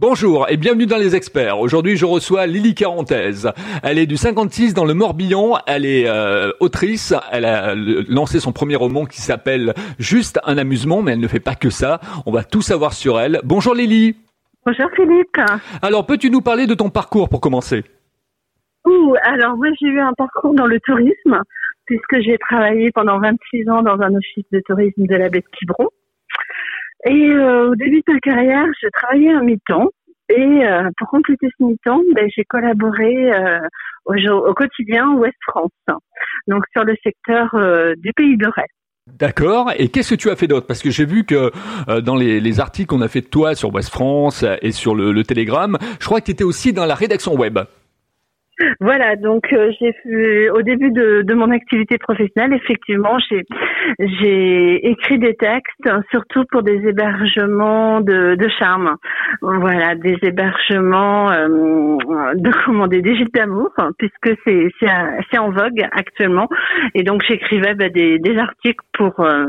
Bonjour et bienvenue dans les experts. Aujourd'hui, je reçois Lily Carantaise. Elle est du 56 dans le Morbihan. Elle est euh, autrice. Elle a lancé son premier roman qui s'appelle Juste un amusement, mais elle ne fait pas que ça. On va tout savoir sur elle. Bonjour Lily. Bonjour Philippe. Alors, peux-tu nous parler de ton parcours pour commencer? Ouh, alors moi j'ai eu un parcours dans le tourisme puisque j'ai travaillé pendant 26 ans dans un office de tourisme de la baie de Quiberon. Et euh, au début de ma carrière, j'ai travaillé un mi-temps. Et euh, pour compléter ce mi-temps, ben, j'ai collaboré euh, au, au, quotidien Ouest France, donc sur le secteur du pays de Ré. D'accord. Et qu'est-ce que tu as fait d'autre? Parce que j'ai vu que dans les, les articles qu'on a fait de toi sur Ouest France et sur le, le Télégramme, je crois que tu étais aussi dans la rédaction web. Voilà, donc euh, j'ai au début de, mon activité professionnelle, effectivement, j'ai j'ai écrit des textes, surtout pour des hébergements de, charme. Voilà, des hébergements euh, de comment des, gîtes d'amour, puisque c'est c'est en vogue actuellement. Et donc j'écrivais bah, des, des articles pour euh,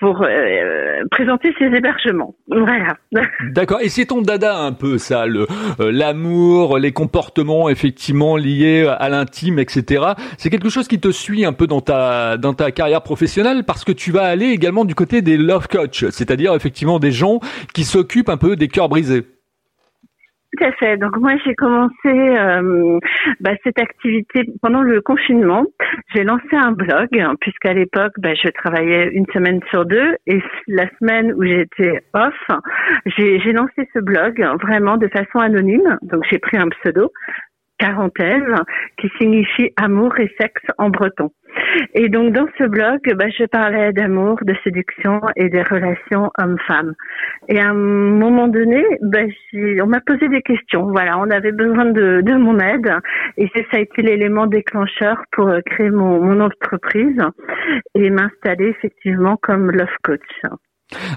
pour euh, présenter ses hébergements. Voilà. D'accord. Et c'est ton dada un peu ça, le euh, l'amour, les comportements effectivement liés à l'intime, etc. C'est quelque chose qui te suit un peu dans ta dans ta carrière professionnelle parce que tu vas aller également du côté des love coach, c'est-à-dire effectivement des gens qui s'occupent un peu des cœurs brisés. Tout à fait. Donc moi j'ai commencé euh, bah, cette activité pendant le confinement. J'ai lancé un blog puisqu'à l'époque bah, je travaillais une semaine sur deux et la semaine où j'étais off, j'ai lancé ce blog vraiment de façon anonyme. Donc j'ai pris un pseudo Quarantaine, qui signifie amour et sexe en breton. Et donc dans ce blog, bah, je parlais d'amour, de séduction et des relations hommes-femmes. Et à un moment donné, bah, on m'a posé des questions. Voilà, on avait besoin de, de mon aide et ça a été l'élément déclencheur pour euh, créer mon, mon entreprise et m'installer effectivement comme love coach.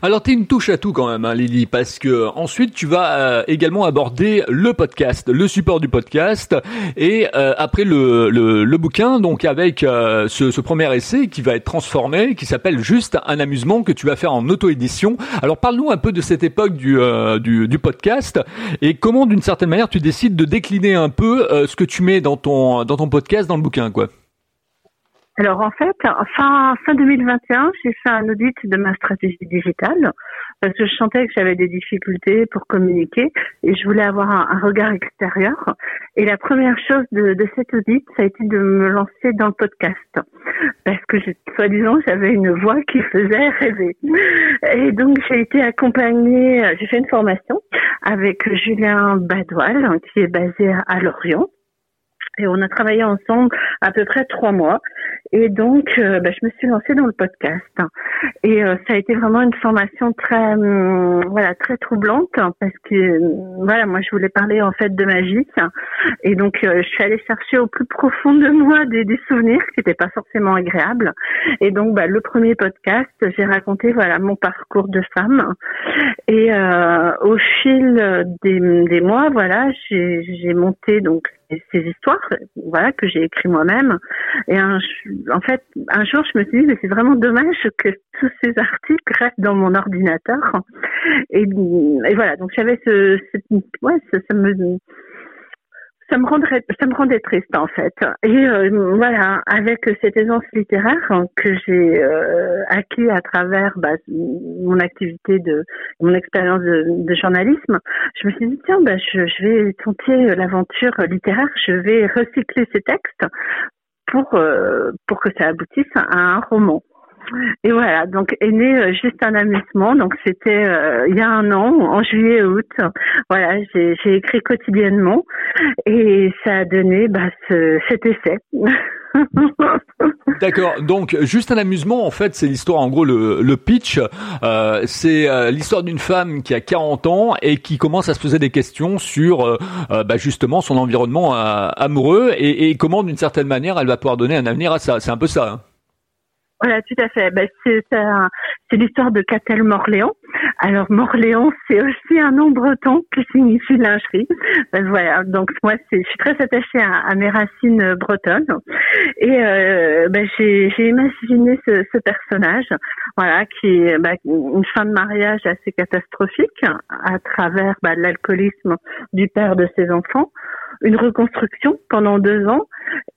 Alors t'es une touche à tout quand même, hein, Lily, parce que ensuite tu vas euh, également aborder le podcast, le support du podcast, et euh, après le, le, bouquin, donc avec euh, ce, ce, premier essai qui va être transformé, qui s'appelle juste un amusement que tu vas faire en auto-édition. Alors parle-nous un peu de cette époque du, du, du, podcast et comment d'une certaine manière tu décides de décliner un peu ce que tu mets dans ton dans ton podcast, dans le bouquin, quoi. Alors en fait, fin, fin 2021, j'ai fait un audit de ma stratégie digitale parce que je sentais que j'avais des difficultés pour communiquer et je voulais avoir un, regard extérieur. Et la première chose de, de, cet audit, ça a été de me lancer dans le podcast parce que soi-disant j'avais une voix qui faisait rêver. Et donc j'ai été accompagnée, j'ai fait une formation avec Julien Badoil qui est basé à Lorient et on a travaillé ensemble à peu près trois mois. Et donc, euh, bah, je me suis lancée dans le podcast. Et euh, ça a été vraiment une formation très, hum, voilà, très troublante parce que, voilà, moi, je voulais parler en fait de magie. Et donc, euh, je suis allée chercher au plus profond de moi des, souvenirs qui n'étaient pas forcément agréables. Et donc, bah, le premier podcast, j'ai raconté, voilà, mon parcours de femme. Et au fil des, des mois, voilà, j'ai monté donc ces histoires, voilà, que j'ai écrit moi-même. Et un, en fait, un jour, je me suis dit, mais c'est vraiment dommage que tous ces articles restent dans mon ordinateur. Et, voilà, donc j'avais ce, ouais, ça, ça me ça me rendrait, ça me rendait triste en fait. Et euh, voilà, avec cette aisance littéraire que j'ai euh, acquis à travers bah, mon activité de, mon expérience de, de, journalisme, je me suis dit tiens, bah, je, je vais tenter l'aventure littéraire, je vais recycler ces textes pour euh, pour que ça aboutisse à un roman. Et voilà, donc est né euh, juste un amusement. Donc c'était euh, il y a un an, en juillet août. Voilà, j'ai écrit quotidiennement et ça a donné bah, ce, cet essai. D'accord. Donc, juste un amusement, en fait, c'est l'histoire, en gros, le, le pitch, euh, c'est euh, l'histoire d'une femme qui a 40 ans et qui commence à se poser des questions sur, euh, bah, justement, son environnement amoureux et, et comment, d'une certaine manière, elle va pouvoir donner un avenir à ça. C'est un peu ça. Hein Voilà, tout à fait. Ben, c'est l'histoire de Catel Morléon. Alors Morléon, c'est aussi un nom breton qui signifie lingerie. Ben, voilà, donc moi, je suis très attachée à, mes racines bretonnes et euh, ben, j'ai imaginé ce, ce, personnage, voilà, qui est ben, une fin de mariage assez catastrophique à travers ben, l'alcoolisme du père de ses enfants une reconstruction pendant deux ans.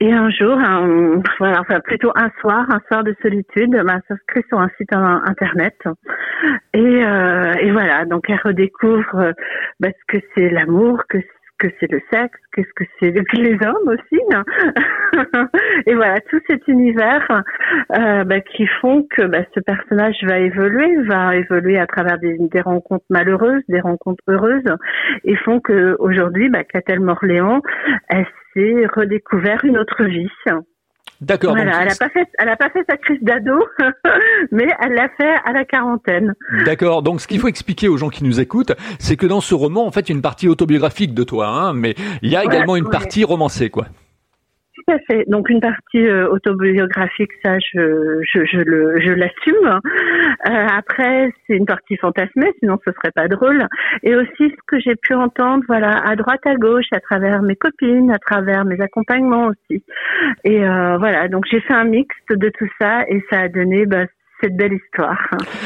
Et un jour, un, voilà, enfin plutôt un soir, un soir de solitude, bah, s'inscrit sur un site internet. Et, euh, et voilà, donc elle redécouvre bah, ce que c'est l'amour, que que c'est le sexe, qu'est-ce que c'est les hommes aussi. Hein. et voilà, tout cet univers euh, bah, qui font que bah, ce personnage va évoluer, va évoluer à travers des, rencontres malheureuses, des rencontres heureuses, et font que aujourd'hui, bah, Catel Morléon, elle s'est redécouvert une autre vie. D'accord. elle n'a pas fait, elle a pas fait sa crise d'ado, mais elle l'a fait à la quarantaine. D'accord. Donc, ce qu'il faut expliquer aux gens qui nous écoutent, c'est que dans ce roman, en fait, il y a une partie autobiographique de toi, hein, mais il y a également une partie romancée, quoi. Donc une partie euh, autobiographique, ça, je, je, je le, je l'assume. Euh, après, c'est une partie fantasmée, sinon ce serait pas drôle. Et aussi ce que j'ai pu entendre, voilà, à droite, à gauche, à travers mes copines, à travers mes accompagnements aussi. Et euh, voilà, donc j'ai fait un mix de tout ça et ça a donné bah, cette belle histoire.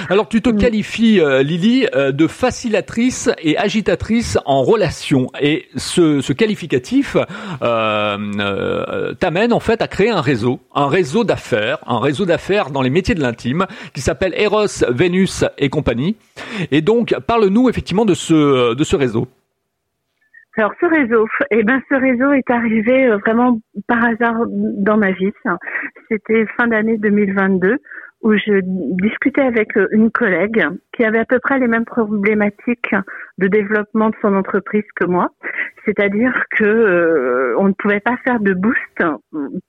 Alors tu te qualifies, euh, Lily, euh, de facilitatrice et agitatrice en relation. Et ce, ce qualificatif euh, t'amène en fait à créer un réseau, un réseau d'affaires, un réseau d'affaires dans les métiers de l'intime qui s'appelle Eros, Vénus et compagnie. Et donc parle-nous effectivement de ce, de ce réseau. Alors ce réseau, eh ben ce réseau est arrivé vraiment par hasard dans ma vie. C'était fin d'année 2022 où je discutais avec euh, une collègue qui avait à peu près les mêmes problématiques de développement de son entreprise que moi, c'est-à-dire que euh, on ne pouvait pas faire de boost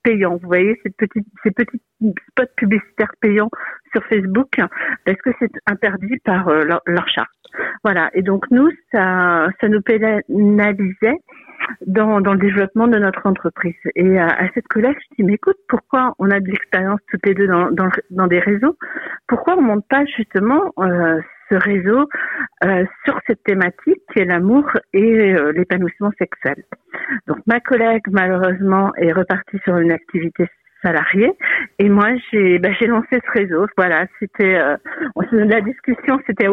payant. Vous voyez ces petits ces petits spots publicitaires payants sur Facebook parce que c'est interdit par euh, leur, leur, charte. Voilà. Et donc nous ça ça nous pénalisait dans, dans le développement de notre entreprise. Et à, à cette collègue, je dis, mais écoute, pourquoi on a de l'expérience toutes les deux dans, dans, dans, des réseaux? Pourquoi on monte pas justement euh, ce réseau euh, sur cette thématique qui est l'amour et euh, l'épanouissement sexuel? Donc ma collègue, malheureusement, est repartie sur une activité salariés. Et moi, j'ai bah, j'ai lancé ce réseau. Voilà, c'était euh, la discussion, c'était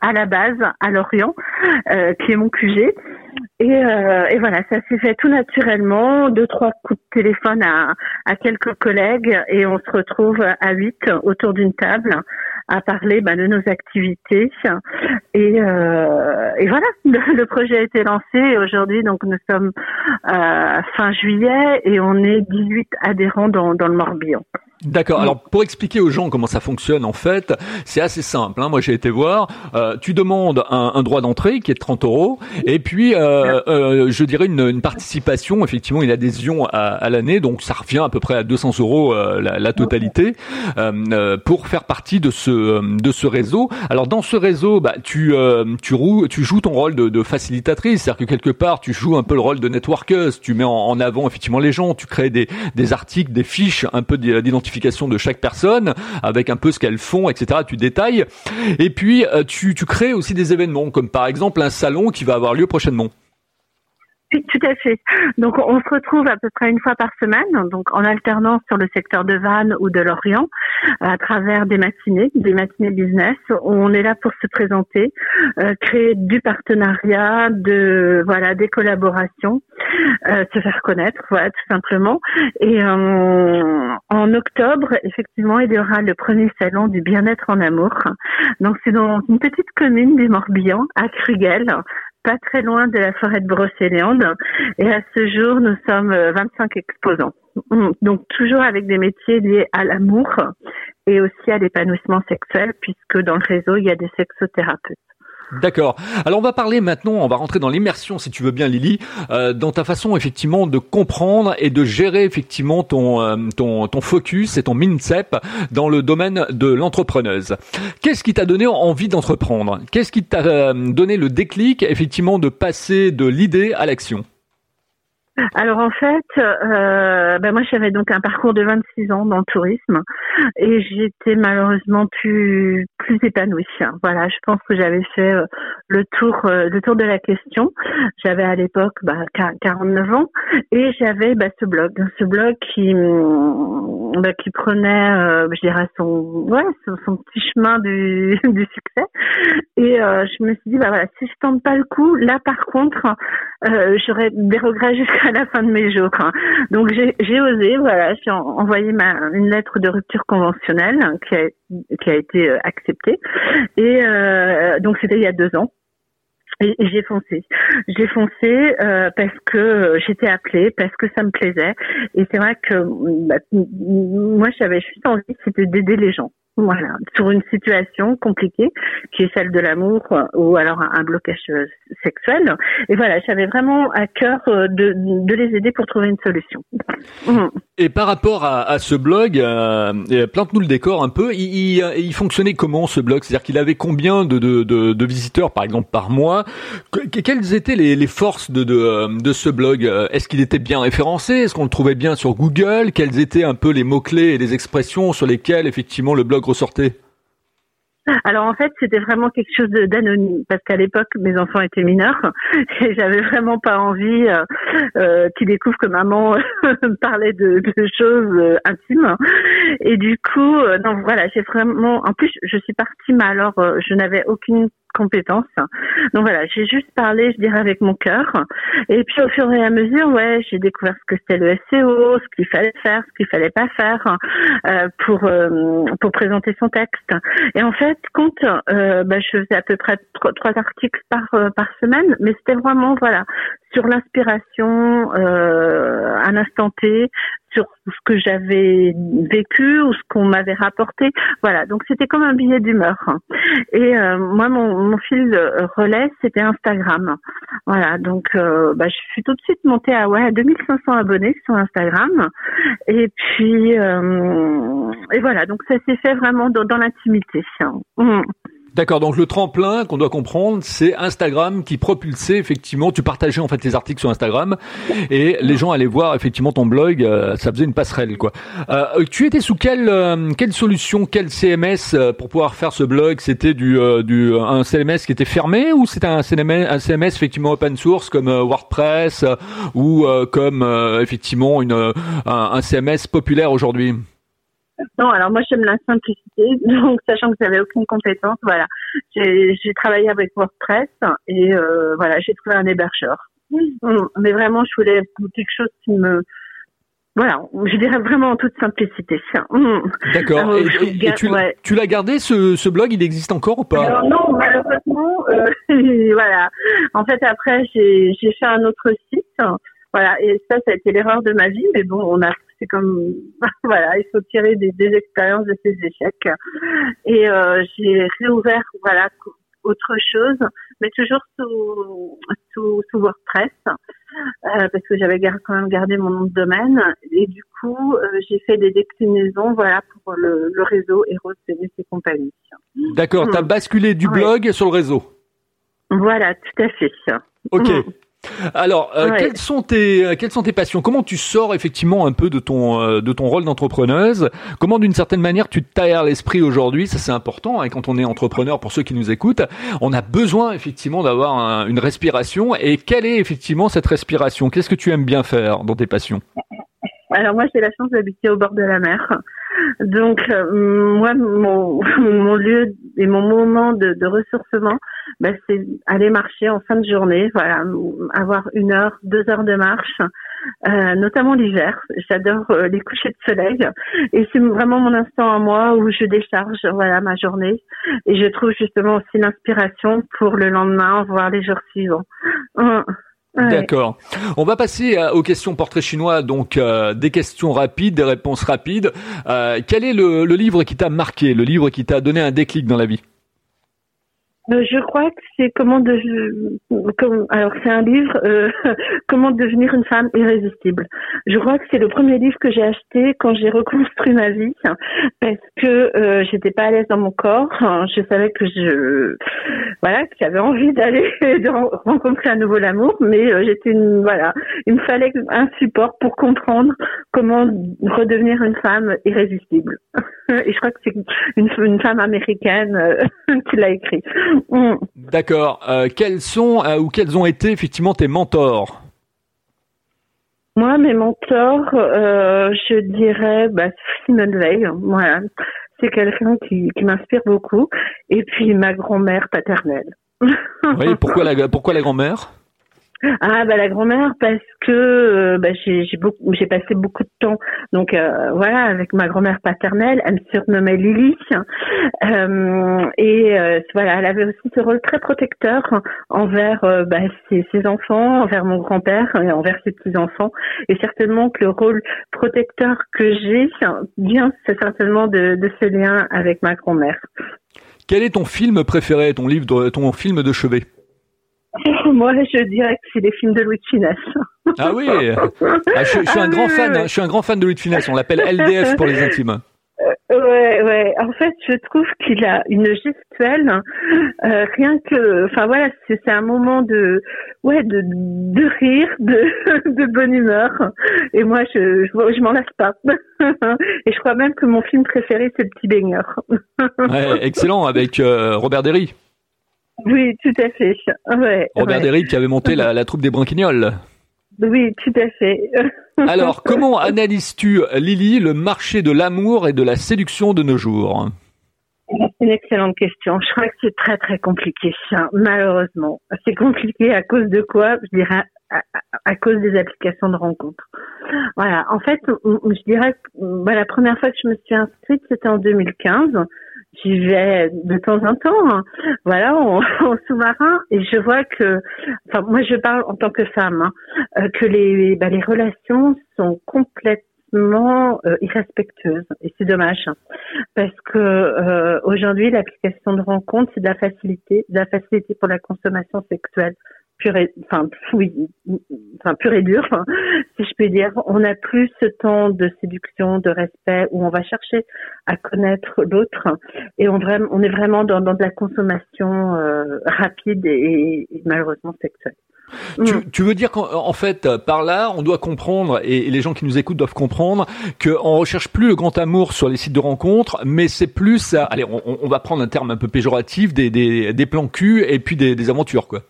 à la base à Lorient, euh, qui est mon QG. Et, euh, et voilà, ça s'est fait tout naturellement. Deux trois coups de téléphone à, à quelques collègues et on se retrouve à huit autour d'une table à parler bah, de nos activités. Et, euh, et voilà, le, projet a été lancé. Aujourd'hui, donc nous sommes euh, fin juillet et on est 18 adhérents dans, dans le Morbihan. D'accord. Alors pour expliquer aux gens comment ça fonctionne en fait, c'est assez simple. Hein. Moi j'ai été voir. Euh, tu demandes un, un droit d'entrée qui est de 30 euros et puis euh, euh, je dirais une, une, participation, effectivement une adhésion à, à l'année, donc ça revient à peu près à 200 euros euh, la, la, totalité euh, pour faire partie de ce de ce réseau. Alors dans ce réseau, bah, tu tu, tu joues ton rôle de, de facilitatrice, c'est-à-dire que quelque part tu joues un peu le rôle de networkeuse, tu mets en, en avant effectivement les gens, tu crées des des articles, des fiches un peu d'identification de chaque personne, avec un peu ce qu'elles font, etc. Tu détailles. Et puis, euh, tu, tu crées aussi des événements, comme par exemple un salon qui va avoir lieu prochainement. Tout à fait. Donc, on se retrouve à peu près une fois par semaine, donc en alternance sur le secteur de Vannes ou de Lorient, à travers des matinées, des matinées business. On est là pour se présenter, euh, créer du partenariat, de voilà, des collaborations, euh, se faire connaître, voilà, tout simplement. Et euh, en octobre, effectivement, il y aura le premier salon du bien-être en amour. Donc, c'est dans une petite commune du Morbihan, à Krugel, pas très loin de la forêt de Brocéliande. Et à ce jour, nous sommes 25 euh, exposants. Mm. Donc toujours avec des métiers liés à l'amour et aussi à l'épanouissement sexuel, puisque dans le réseau, il y a des sexothérapeutes. D'accord. Alors on va parler maintenant, on va rentrer dans l'immersion si tu veux bien Lily, euh, dans ta façon effectivement de comprendre et de gérer effectivement ton euh, ton ton focus et ton mindset dans le domaine de l'entrepreneuse. Qu'est-ce qui t'a donné envie d'entreprendre? Qu'est-ce qui t'a euh, donné le déclic effectivement de passer de l'idée à l'action? Alors en fait, euh, ben moi j'avais donc un parcours de 26 ans dans le tourisme et j'étais malheureusement plus plus épanouie. Voilà, je pense que j'avais fait euh, le tour euh, le tour de la question. J'avais à l'époque bah, 49 ans et j'avais bah, ce blog, ce blog qui bah, qui prenait, euh, je dirais son ouais son, petit chemin du, du succès et je me suis dit bah voilà si je tente pas le coup, là par contre j'aurais des regrets jusqu'à la fin de mes jours. Hein. Donc j'ai osé, voilà, j'ai envoyé ma, une lettre de rupture conventionnelle qui a, qui a été euh, acceptée. Et euh, donc c'était il y a deux ans. Et, j'ai foncé. J'ai foncé euh, parce que j'étais appelée, parce que ça me plaisait. Et c'est vrai que bah, moi, j'avais juste envie, c'était d'aider les gens. Voilà, sur une situation compliquée qui est celle de l'amour ou alors un, blocage euh, sexuel. Et voilà, j'avais vraiment à cœur euh, de, les aider pour trouver une solution. Et par rapport à, ce blog, euh, plante-nous le décor un peu. Il, fonctionnait comment ce blog? C'est-à-dire qu'il avait combien de, de, de, visiteurs par exemple par mois? Quelles étaient les, les forces de ce blog? Est-ce qu'il était bien référencé? Est-ce qu'on le trouvait bien sur Google? Quels étaient un peu les mots-clés et les expressions sur lesquelles effectivement le blog ressortait alors en fait, c'était vraiment quelque chose d'anonyme parce qu'à l'époque, mes enfants étaient mineurs et j'avais vraiment pas envie euh, euh qu'ils découvrent que maman parlait de, choses euh, intimes. Et du coup, euh, non, voilà, j'ai vraiment. En plus, je suis partie, mais alors je n'avais aucune compétences. Donc voilà, j'ai juste parlé, je dirais, avec mon cœur. Et puis au fur et à mesure, ouais, j'ai découvert ce que c'était le SEO, ce qu'il fallait faire, ce qu'il fallait pas faire euh, pour euh, pour présenter son texte. Et en fait, quand euh, bah, je faisais à peu près trois, articles par euh, par semaine, mais c'était vraiment voilà sur l'inspiration, euh, un instant T, sur ce que j'avais vécu ou ce qu'on m'avait rapporté. Voilà, donc c'était comme un billet d'humeur. Et euh, moi, mon, mon fil relais, c'était Instagram. Voilà, donc euh, bah, je suis tout de suite montée à ouais 2500 abonnés sur Instagram. Et puis euh, et voilà, donc ça s'est fait vraiment dans, dans l'intimité. Mmh. D'accord, donc le tremplin qu'on doit comprendre, c'est Instagram qui propulsait effectivement, tu partageais en fait tes articles sur Instagram et les gens allaient voir effectivement ton blog, euh, ça faisait une passerelle quoi. Euh, tu étais sous quelle euh, quelle solution, quel CMS euh, pour pouvoir faire ce blog? C'était du du un CMS qui était fermé ou c'était un CMS, un CMS effectivement open source comme WordPress ou comme effectivement une un, un CMS populaire aujourd'hui? Non, alors moi j'aime la simplicité, donc sachant que j'avais aucune compétence, voilà, j'ai travaillé avec WordPress et euh, voilà, j'ai trouvé un hébergeur. Mm. Mais vraiment, je voulais quelque chose qui me, voilà, je dirais vraiment en toute simplicité. Mm. D'accord. Et, tu, l'as gardé ce, ce, blog Il existe encore ou pas? Alors, Non, malheureusement, euh, voilà. En fait, après, j'ai fait un autre site. Voilà, et ça, ça a été l'erreur de ma vie, mais bon, on a c'est comme voilà, il faut tirer des, des expériences de ces échecs. Et euh, j'ai réouvert voilà autre chose, mais toujours sous sous, sous WordPress euh, parce que j'avais quand même gardé mon nom de domaine. Et du coup, euh, j'ai fait des déclinaisons voilà pour le, le réseau Eros CNS et compagnie. D'accord, tu as basculé du blog sur le réseau. Voilà, tout à fait. Ok. Mm. Alors, euh, quelles sont tes euh, quelles sont tes passions? Comment tu sors effectivement un peu de ton euh, de ton rôle d'entrepreneuse? Comment d'une certaine manière tu t'aères l'esprit aujourd'hui? Ça c'est important. Et quand on est entrepreneur, pour ceux qui nous écoutent, on a besoin effectivement d'avoir une respiration. Et quelle est effectivement cette respiration? Qu'est-ce que tu aimes bien faire dans tes passions? Alors moi j'ai la chance d'habiter au bord de la mer. Donc moi mon, mon lieu et mon moment de, de ressourcement, ben, c'est aller marcher en fin de journée, voilà, avoir une heure, deux heures de marche, euh, notamment l'hiver. J'adore euh, les couchers de soleil et c'est vraiment mon instant à moi où je décharge, voilà, ma journée et je trouve justement aussi l'inspiration pour le lendemain, voire les jours suivants. Hum. D'accord. On va passer euh, aux questions portrait chinois, donc des questions rapides, des réponses rapides. quel est le livre qui t'a marqué, le livre qui t'a donné un déclic dans la vie? euh, je crois que c'est comment de comme alors c'est un livre euh, comment devenir une femme irrésistible. Je crois que c'est le premier livre que j'ai acheté quand j'ai reconstruit ma vie parce que euh, j'étais pas à l'aise dans mon corps. Je savais que je voilà que j'avais envie d'aller rencontrer à nouveau l'amour, mais euh, j'étais une voilà il me fallait un support pour comprendre comment redevenir une femme irrésistible. Et je crois que c'est une, une femme américaine qui l'a écrit. D'accord. Euh, quels sont euh, ou quels ont été effectivement tes mentors? Moi, mes mentors, euh, je dirais bah, Simone Veil. Voilà. C'est quelqu'un qui, qui m'inspire beaucoup. Et puis ma grand-mère paternelle. oui, pourquoi la, pourquoi la grand-mère? Ah bah la grand-mère parce que euh, bah, j'ai beaucoup j'ai passé beaucoup de temps. Donc euh, voilà avec ma grand-mère paternelle elle me surnommait Lily. Euh, et voilà elle avait aussi ce rôle très protecteur envers bah, ses, ses, enfants envers mon grand-père et envers ses petits enfants et certainement que le rôle protecteur que j'ai vient c'est certainement de, de ce lien avec ma grand-mère. Quel est ton film préféré ton livre ton film de chevet? Moi, je dirais que c'est des films de Louis de Funès. Ah oui, ah, je, suis un ah grand fan. Je suis un grand fan de Louis de Funès. On l'appelle LDF pour les intimes. Euh, ouais, ouais. En fait, je trouve qu'il a une gestuelle, euh, rien que, enfin voilà, c'est un moment de, ouais, de, de rire, de, de bonne humeur. Et moi, je, je, je m'en lasse pas. Et je crois même que mon film préféré, c'est Le Petit Baigneur. ouais, excellent avec euh, Robert Derry. Oui, tout à fait. Robert ouais. qui avait monté la, troupe des Branquignoles. Oui, tout à fait. Alors, comment analyses-tu, Lily, le marché de l'amour et de la séduction de nos jours? C'est une excellente question. Je crois que c'est très très compliqué, malheureusement. C'est compliqué à cause de quoi? Je dirais à, cause des applications de rencontres. Voilà. En fait, je dirais que bah, la première fois que je me suis inscrite, c'était en 2015 j'y vais de temps en temps, hein. voilà, en, sous-marin, et je vois que, enfin, moi je parle en tant que femme, hein, euh, que les, bah, les relations sont complètement euh, irrespectueuses, et c'est dommage, hein. parce que euh, aujourd'hui l'application de rencontre c'est de la facilité, de la facilité pour la consommation sexuelle pure et, enfin, oui, enfin, pure et dure, si je peux dire. On n'a plus ce temps de séduction, de respect, où on va chercher à connaître l'autre, et on, on est vraiment dans, dans de la consommation euh, rapide et, malheureusement sexuelle. Tu, mm. tu, veux dire qu'en fait, par là, on doit comprendre, et, les gens qui nous écoutent doivent comprendre, qu'on recherche plus le grand amour sur les sites de rencontres, mais c'est plus, allez, on, on, va prendre un terme un peu péjoratif, des, des, des plans cul et puis des, des aventures, quoi.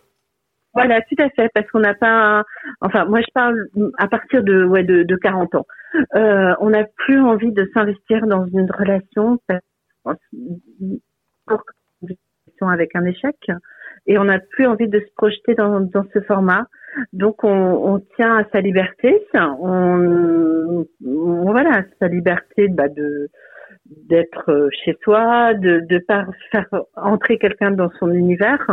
Voilà, tout à fait, parce qu'on n'a pas, enfin, moi je parle à partir de ouais de, de 40 ans. Euh, on n'a plus envie de s'investir dans une relation avec un échec, et on n'a plus envie de se projeter dans, dans ce format. Donc on, on tient à sa liberté, on, on voilà, sa liberté bah, de d'être chez soi, de de pas faire entrer quelqu'un dans son univers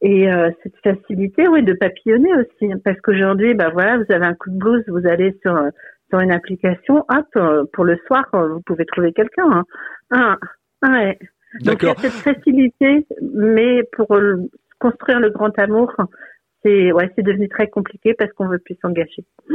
et euh, cette facilité, oui, de papillonner aussi, parce qu'aujourd'hui, bah voilà, vous avez un coup de blues, vous allez sur sur une application, hop, euh, pour le soir, vous pouvez trouver quelqu'un. Hein. Ah, ouais. Donc il y a cette facilité, mais pour construire le grand amour, c'est ouais, c'est devenu très compliqué parce qu'on veut plus s'engager.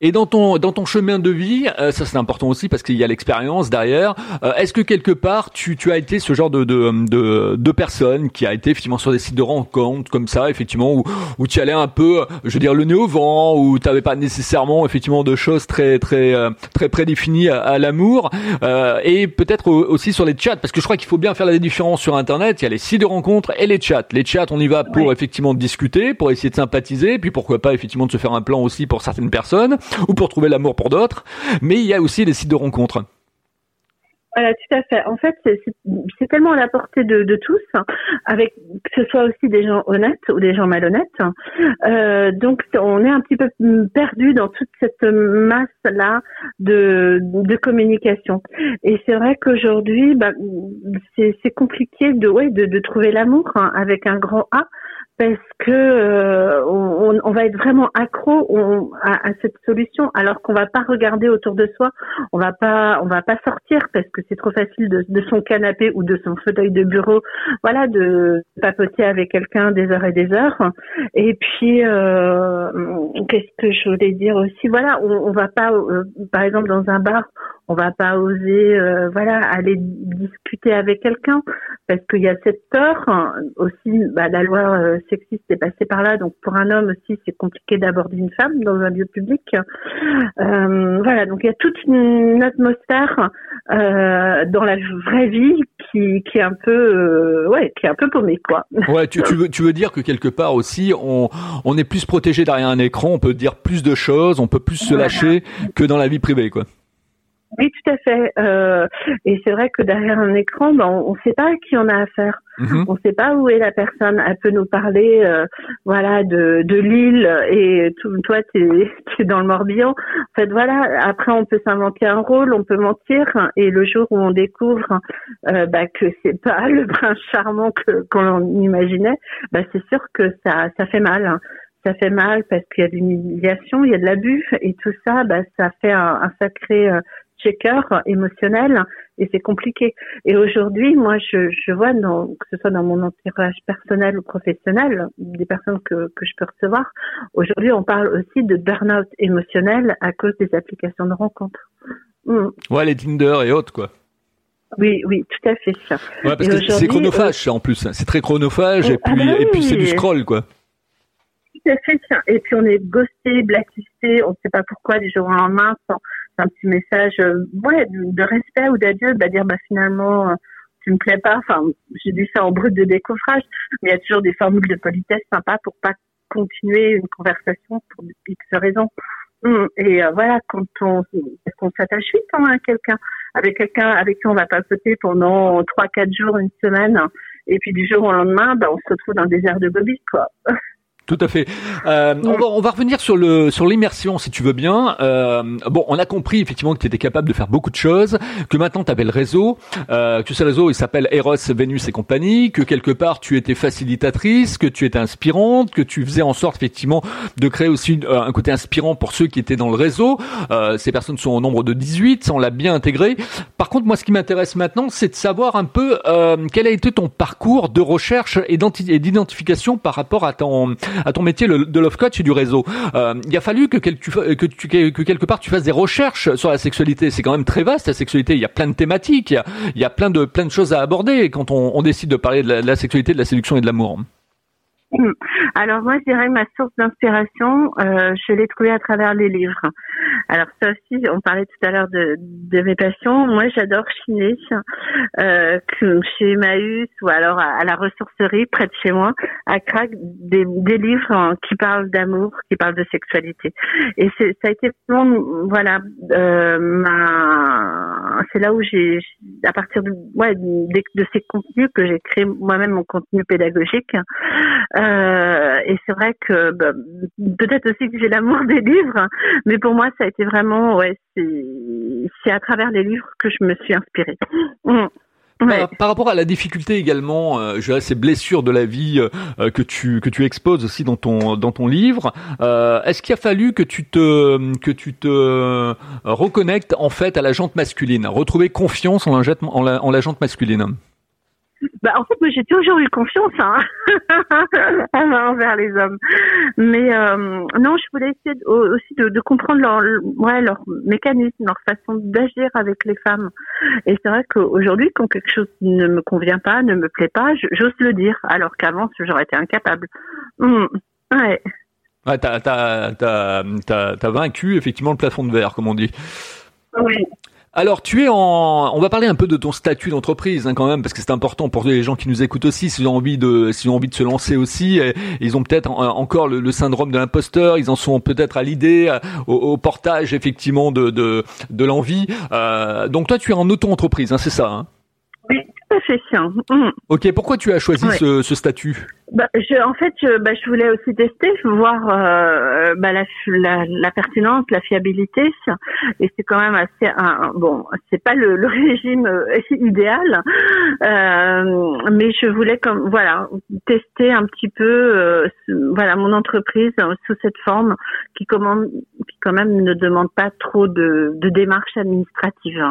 Et dans ton dans ton chemin de vie, euh, ça c'est important aussi parce qu'il y a l'expérience derrière. Euh, est-ce que quelque part tu tu as été ce genre de de de, de personne qui a été effectivement sur des sites de rencontres comme ça effectivement où où tu allais un peu, je veux dire le nez au vent, où tu n'avais pas nécessairement effectivement de choses très très euh, très prédéfinies à, à l'amour et peut-être aussi sur les chats parce que je crois qu'il faut bien faire la différence sur internet. Il y a les sites de rencontres et les chats. Les chats on y va pour effectivement discuter pour essayer de sympathiser, puis pourquoi pas effectivement de se faire un plan aussi pour certaines personnes, ou pour trouver l'amour pour d'autres. Mais il y a aussi les sites de rencontres. Voilà, tout à fait. En fait, c'est tellement à la portée de, tous, avec que ce soit aussi des gens honnêtes ou des gens malhonnêtes. Euh, donc, on est un petit peu perdu dans toute cette masse là de, communication. Et c'est vrai qu'aujourd'hui, bah, c'est compliqué de, ouais, de trouver l'amour hein, avec un grand A parce que euh, on, on va être vraiment accro à, cette solution, alors qu'on va pas regarder autour de soi, on va pas, on va pas sortir parce que c'est trop facile de, de, son canapé ou de son fauteuil de bureau, voilà, de papoter avec quelqu'un des heures et des heures. Et puis, euh, qu'est-ce que je voulais dire aussi? Voilà, on, on va pas, euh, par exemple, dans un bar, on va pas oser euh, voilà aller discuter avec quelqu'un parce qu'il y a cette peur. Aussi bah, la loi euh, sexiste est passée par là. Donc pour un homme aussi c'est compliqué d'aborder une femme dans un lieu public. Euh, voilà. Donc il y a toute une atmosphère dans la vraie vie qui, qui est un peu ouais qui est un peu paumée quoi. Ouais tu, tu veux tu veux dire que quelque part aussi on on est plus protégé derrière un écran. On peut dire plus de choses. On peut plus se lâcher que dans la vie privée quoi oui, tout à fait. Euh, et c'est vrai que derrière un écran, ben, on ne sait pas à qui on a affaire. Mhm. On ne sait pas où est la personne. Elle peut nous parler, euh, voilà, de, de l'île et tout, toi, tu es, dans le Morbihan. En fait, voilà. Après, on peut s'inventer un rôle, on peut mentir. Et le jour où on découvre euh, bah, que c'est pas le prince charmant que qu'on imaginait, bah, c'est sûr que ça, ça fait mal. Hein. ça fait mal parce qu'il y a de l'humiliation, il y a de l'abus et tout ça, bah, ça fait un, un sacré euh, checker émotionnel et c'est compliqué. Et aujourd'hui, moi, je, je vois, dans, que ce soit dans mon entourage personnel ou professionnel, des personnes que, que je peux recevoir, aujourd'hui, on parle aussi de burn-out émotionnel à cause des applications de rencontres. Mm. Ouais, les Tinder et autres, quoi. Oui, oui, tout à fait ça. Ouais, parce que c'est chronophage, en plus. C'est très chronophage, et oh, puis, ah bah et puis c'est du scroll, quoi. Tout à fait, et puis on est ghosté, blacklisté, on ne sait pas pourquoi du jour au lendemain, sans, un petit message euh, ouais, de, respect ou d'adieu, bah dire bah finalement euh, tu me plais pas. Enfin, j'ai dit ça en brut de décoffrage, mais il y a toujours des formules de politesse sympas pour pas continuer une conversation pour X raisons. Hum, et euh, voilà, quand on, qu'on s'attache vite hein, à quelqu'un, avec quelqu'un avec qui on va pas sauter pendant trois, quatre jours, une semaine, et puis du jour au lendemain, bah, on se retrouve dans le désert de Gobi, quoi. Tout à fait. Euh, on, va, on, va, revenir sur le sur l'immersion, si tu veux bien. Euh, bon, on a compris effectivement que tu étais capable de faire beaucoup de choses, que maintenant tu avais le réseau, euh, que ce réseau il s'appelle Eros, Vénus et compagnie, que quelque part tu étais facilitatrice, que tu étais inspirante, que tu faisais en sorte effectivement de créer aussi euh, un côté inspirant pour ceux qui étaient dans le réseau. Euh, ces personnes sont au nombre de 18, ça on l'a bien intégré. Par contre, moi ce qui m'intéresse maintenant, c'est de savoir un peu euh, quel a été ton parcours de recherche et d'identification par rapport à ton à ton métier de love coach et du réseau. Euh, il a fallu que, quelque part tu fasses des recherches sur la sexualité. C'est quand même très vaste la sexualité. Il y a plein de thématiques, il y a, plein de choses à aborder quand on, décide de parler de la sexualité, de la séduction et de l'amour. Alors moi, je dirais ma source d'inspiration, euh, je l'ai trouvée à travers les livres. Alors ça aussi, on parlait tout à l'heure de, de mes passions. Moi, j'adore chiner euh, chez Emmaüs ou alors à, la ressourcerie près de chez moi, à Crac, des, des livres qui parlent d'amour, qui parlent de sexualité. Et ça a été vraiment, voilà, euh, ma, c'est là où j'ai, à partir de, ouais, de, ces contenus que j'ai créé moi-même mon contenu pédagogique. Euh, et c'est vrai que bah, peut-être aussi que j'ai l'amour des livres, mais pour moi ça été vraiment ouais c'est à travers les livres que je me suis inspirée. Mmh. Par, rapport à la difficulté également, euh, je dirais ces blessures de la vie euh, que tu que tu exposes aussi dans ton dans ton livre, euh, est-ce qu'il a fallu que tu te que tu te reconnectes en fait à la jante masculine, retrouver confiance en la, en la, en la jante masculine? Bah, en fait, moi, j'ai toujours eu confiance hein, envers les hommes. Mais euh, non, je voulais essayer aussi de, de, comprendre leur, ouais, leur mécanisme, leur façon d'agir avec les femmes. Et c'est vrai qu'aujourd'hui, quand quelque chose ne me convient pas, ne me plaît pas, j'ose le dire, alors qu'avant, j'aurais été incapable. Mmh, ouais. Ouais, t'as vaincu effectivement le plafond de verre, comme on dit. Oui. Alors, tu es en. On va parler un peu de ton statut d'entreprise hein, quand même, parce que c'est important pour les gens qui nous écoutent aussi, s'ils ont envie de, s'ils ont envie de se lancer aussi. ils ont peut-être encore le, syndrome de l'imposteur. Ils en sont peut-être à l'idée, euh, au, portage effectivement de de, de l'envie. Euh, donc toi, tu es en auto-entreprise, hein, c'est ça hein? Oui, tout à fait. Mmh. Ok, pourquoi tu as choisi ce, ce statut? Bah, je, en fait, je, bah, je voulais aussi tester, voir euh, bah, la, la, la, pertinence, la fiabilité. Et c'est quand même assez un, bon, c'est pas le, le régime euh, idéal, euh, mais je voulais comme voilà tester un petit peu euh, voilà mon entreprise sous cette forme qui commande, qui quand même ne demande pas trop de, de démarches administratives.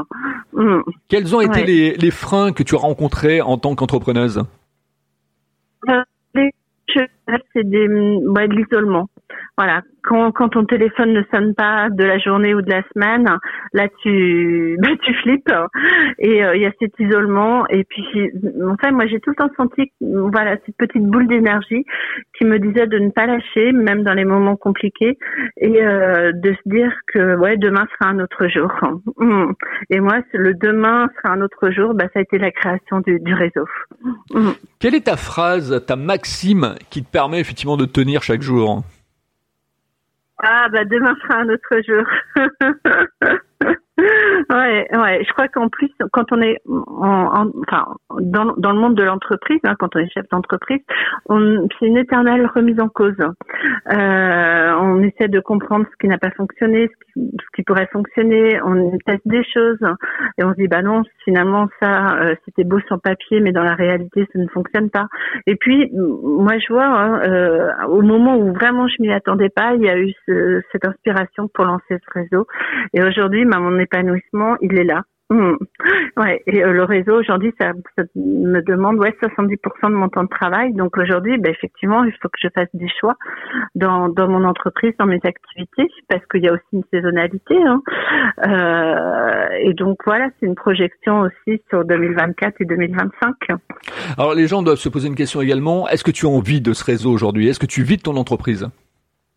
Mmh. Quels ont été les, les freins que tu as rencontrés en tant qu'entrepreneuse? C'est des, ouais, de l'isolement. Voilà, quand, quand ton téléphone ne sonne pas de la journée ou de la semaine, là tu bah, tu flippes. Et euh, il y a cet isolement. Et puis enfin moi j'ai tout le temps senti voilà cette petite boule d'énergie qui me disait de ne pas lâcher même dans les moments compliqués. Et euh, de se dire que ouais demain sera un autre jour. Et moi le demain sera un autre jour, bah ça a été la création du, du réseau. Quelle est ta phrase, ta maxime qui te permet effectivement de tenir chaque jour? Ah bah demain sera un autre jour. ouais, ouais. Je crois qu'en plus, quand on est en, enfin, dans, dans le monde de l'entreprise, hein, quand on est chef d'entreprise, c'est une éternelle remise en cause. Euh, on essaie de comprendre ce qui n'a pas fonctionné, ce qui, pourrait fonctionner. On teste des choses et on se dit bah non, finalement ça, euh, c'était beau sur papier, mais dans la réalité, ça ne fonctionne pas. Et puis moi, je vois hein, euh, au moment où vraiment je m'y attendais pas, il y a eu ce, cette inspiration pour lancer ce réseau. Et aujourd'hui, ma mon épanouissement, il est là. Mmh. Ouais, et euh, le réseau aujourd'hui, ça, me demande ouais 70% de mon temps de travail. Donc aujourd'hui, ben, effectivement, il faut que je fasse des choix dans, dans mon entreprise, dans mes activités, parce qu'il y a aussi une saisonnalité. Hein. Euh, et donc voilà, c'est une projection aussi sur 2024 et 2025. Alors les gens doivent se poser une question également. Est-ce que tu as envie de ce réseau aujourd'hui? Est-ce que tu vis de ton entreprise?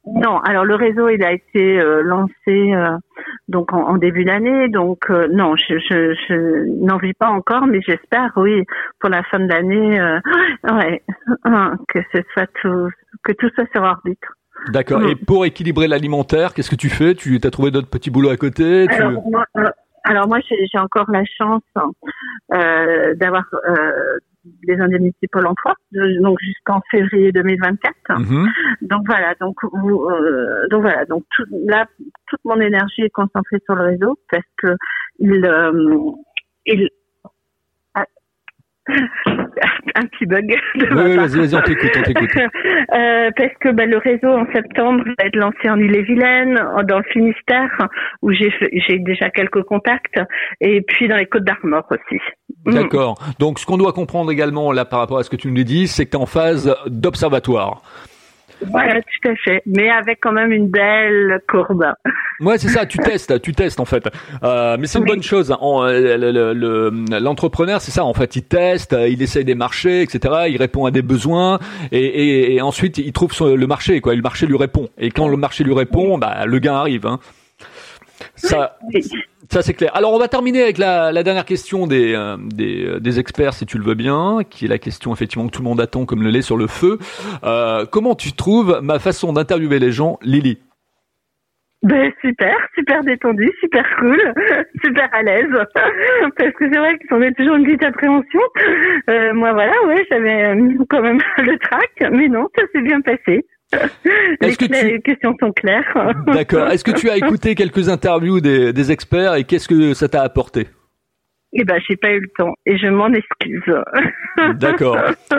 Non, alors le réseau il a été euh, lancé euh, donc en, début d'année, donc euh, non, je, je, je n'en vis pas encore, mais j'espère oui pour la fin de l'année, ouais, hein, que ce soit tout, que tout soit sur orbite. D'accord. Et pour équilibrer l'alimentaire, qu'est-ce que tu fais? Tu as trouvé d'autres petits boulots à côté? Alors, moi, alors moi, j'ai encore la chance euh, d'avoir des indemnités Pôle emploi, donc jusqu'en février 2024. Mhm. Donc voilà, donc euh, donc voilà, donc tout, là toute mon énergie est concentrée sur le réseau parce que il euh, il un petit bug. Oui, vas-y, vas-y, on t'écoute, on t'écoute. euh, parce que bah, le réseau en septembre va être lancé en Ille-et-Vilaine, dans le Finistère, où j'ai j'ai déjà quelques contacts, et puis dans les Côtes d'Armor aussi. Mm. D'accord. Donc, ce qu'on doit comprendre également là par rapport à ce que tu nous dis, c'est que tu es en phase d'observatoire. Voilà, tout à fait. Mais avec quand même une belle courbe. Ouais, c'est ça. Tu testes, tu testes en fait. Euh, mais c'est une bonne chose. L'entrepreneur, c'est ça. En fait, il teste, il essaye des marchés, etc. Il répond à des besoins et, et, ensuite il trouve le marché. Quoi, le marché lui répond. Et quand le marché lui répond, bah le gain arrive. Hein. Ça. Ça c'est clair. Alors on va terminer avec la, la dernière question des, euh, des, euh, des, experts, si tu le veux bien, qui est la question effectivement que tout le monde attend comme le lait sur le feu. Euh, comment tu trouves ma façon d'interviewer les gens, Lily? Ben, super, super détendu, super cool, super à l'aise. Parce que c'est vrai qu'on est toujours une petite appréhension. Euh, moi voilà, ouais, j'avais quand même le trac, mais non, ça s'est bien passé. Les, que les, questions sont claires. D'accord. Est-ce que tu as écouté quelques interviews des, des experts et qu'est-ce que ça t'a apporté? Eh ben, j'ai pas eu le temps et je m'en excuse. D'accord.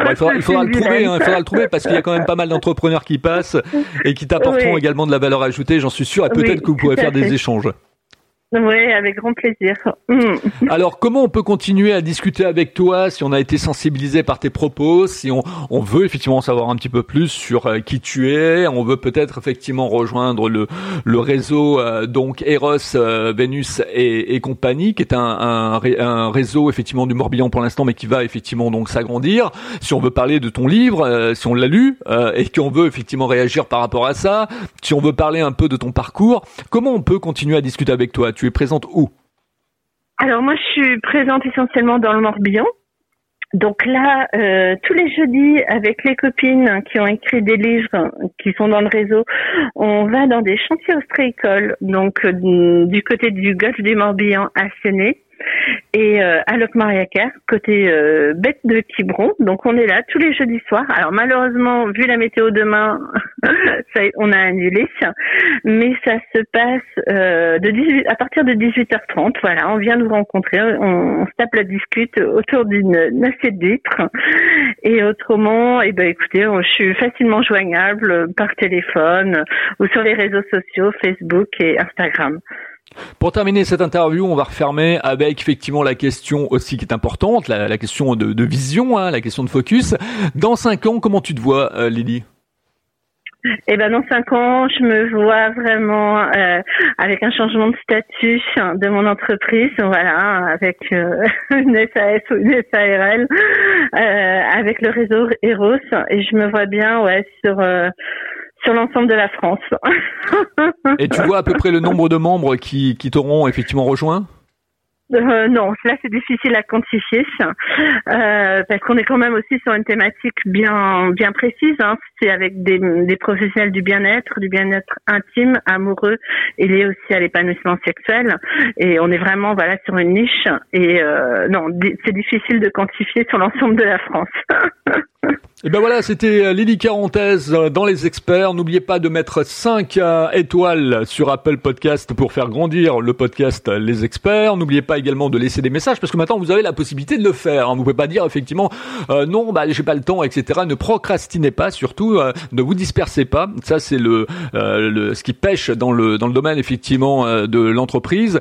il faudra, il faudra le trouver, hein, il faudra le trouver parce qu'il y a quand même pas mal d'entrepreneurs qui passent et qui t'apporteront également de la valeur ajoutée. J'en suis sûr et peut-être que vous pourrez faire des échanges. Oui, avec grand plaisir. Mm. Alors, comment on peut continuer à discuter avec toi si on a été sensibilisé par tes propos, si on, on veut effectivement savoir un petit peu plus sur euh, qui tu es, on veut peut-être effectivement rejoindre le, le réseau euh, donc Eros, euh, Vénus et, et, compagnie, qui est un, un, réseau effectivement du Morbihan pour l'instant, mais qui va effectivement donc s'agrandir. Si on veut parler de ton livre, si on l'a lu et qu'on veut effectivement réagir par rapport à ça, si on veut parler un peu de ton parcours, comment on peut continuer à discuter avec toi? Tu es présente où Alors moi, je suis présente essentiellement dans le Morbihan. Donc là, euh, tous les jeudis, avec les copines qui ont écrit des livres, qui sont dans le réseau, on va dans des chantiers ostréicoles, donc euh, du côté du golfe du Morbihan à Séné. Et euh, à Locmariacar, côté euh, bête de Quiberon. Donc on est là tous les jeudis soirs. Alors malheureusement, vu la météo demain, ça, on a annulé. Mais ça se passe euh, de 18, à partir de 18h30. Voilà, on vient nous rencontrer, on, se tape la discute autour d'une assiette d'huîtres. Et autrement, eh ben écoutez, je suis facilement joignable par téléphone ou sur les réseaux sociaux, Facebook et Instagram. Pour terminer cette interview, on va refermer avec effectivement la question aussi qui est importante, la, question de, vision, hein, la question de focus. Dans cinq ans, comment tu te vois, euh, Lily? Eh ben dans cinq ans, je me vois vraiment euh, avec un changement de statut de mon entreprise, voilà, avec euh, une SAS ou une SARL, avec le réseau Eros, et je me vois bien, ouais, sur sur l'ensemble de la France. Et tu vois à peu près le nombre de membres qui, qui t'auront effectivement rejoint? Euh, non, là c'est difficile à quantifier euh, parce qu'on est quand même aussi sur une thématique bien bien précise. Hein. C'est avec des, des professionnels du bien-être, du bien-être intime, amoureux et lié aussi à l'épanouissement sexuel. Et on est vraiment voilà sur une niche. Et euh, non, c'est difficile de quantifier sur l'ensemble de la France. Et ben voilà, c'était euh, Lily Carantaise euh, dans les experts. N'oubliez pas de mettre 5 euh, étoiles sur Apple Podcast pour faire grandir le podcast Les Experts. N'oubliez pas également de laisser des messages parce que maintenant vous avez la possibilité de le faire. Hein. Vous pouvez pas dire effectivement non, bah j'ai pas le temps, etc. Ne procrastinez pas, surtout ne vous dispersez pas. Ça c'est le, le, ce qui pêche dans le dans le domaine effectivement de l'entreprise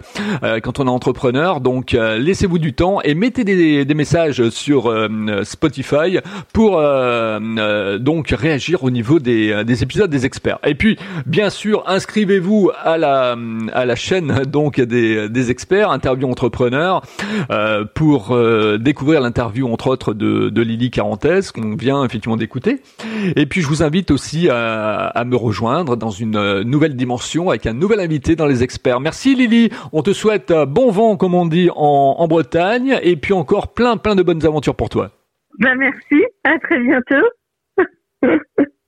quand on est entrepreneur. Donc laissez-vous du temps et mettez des, des messages sur Spotify pour euh, euh, donc réagir au niveau des, euh, des épisodes des experts. Et puis, bien sûr, inscrivez-vous à la à la chaîne donc des, des experts, interview entrepreneurs, euh, pour découvrir l'interview entre autres de, de Lily Carantès qu'on vient effectivement d'écouter. Et puis, je vous invite aussi à, à me rejoindre dans une nouvelle dimension avec un nouvel invité dans les experts. Merci Lily, on te souhaite bon vent comme on dit en, en Bretagne et puis encore plein plein de bonnes aventures pour toi. Ben merci, à très bientôt.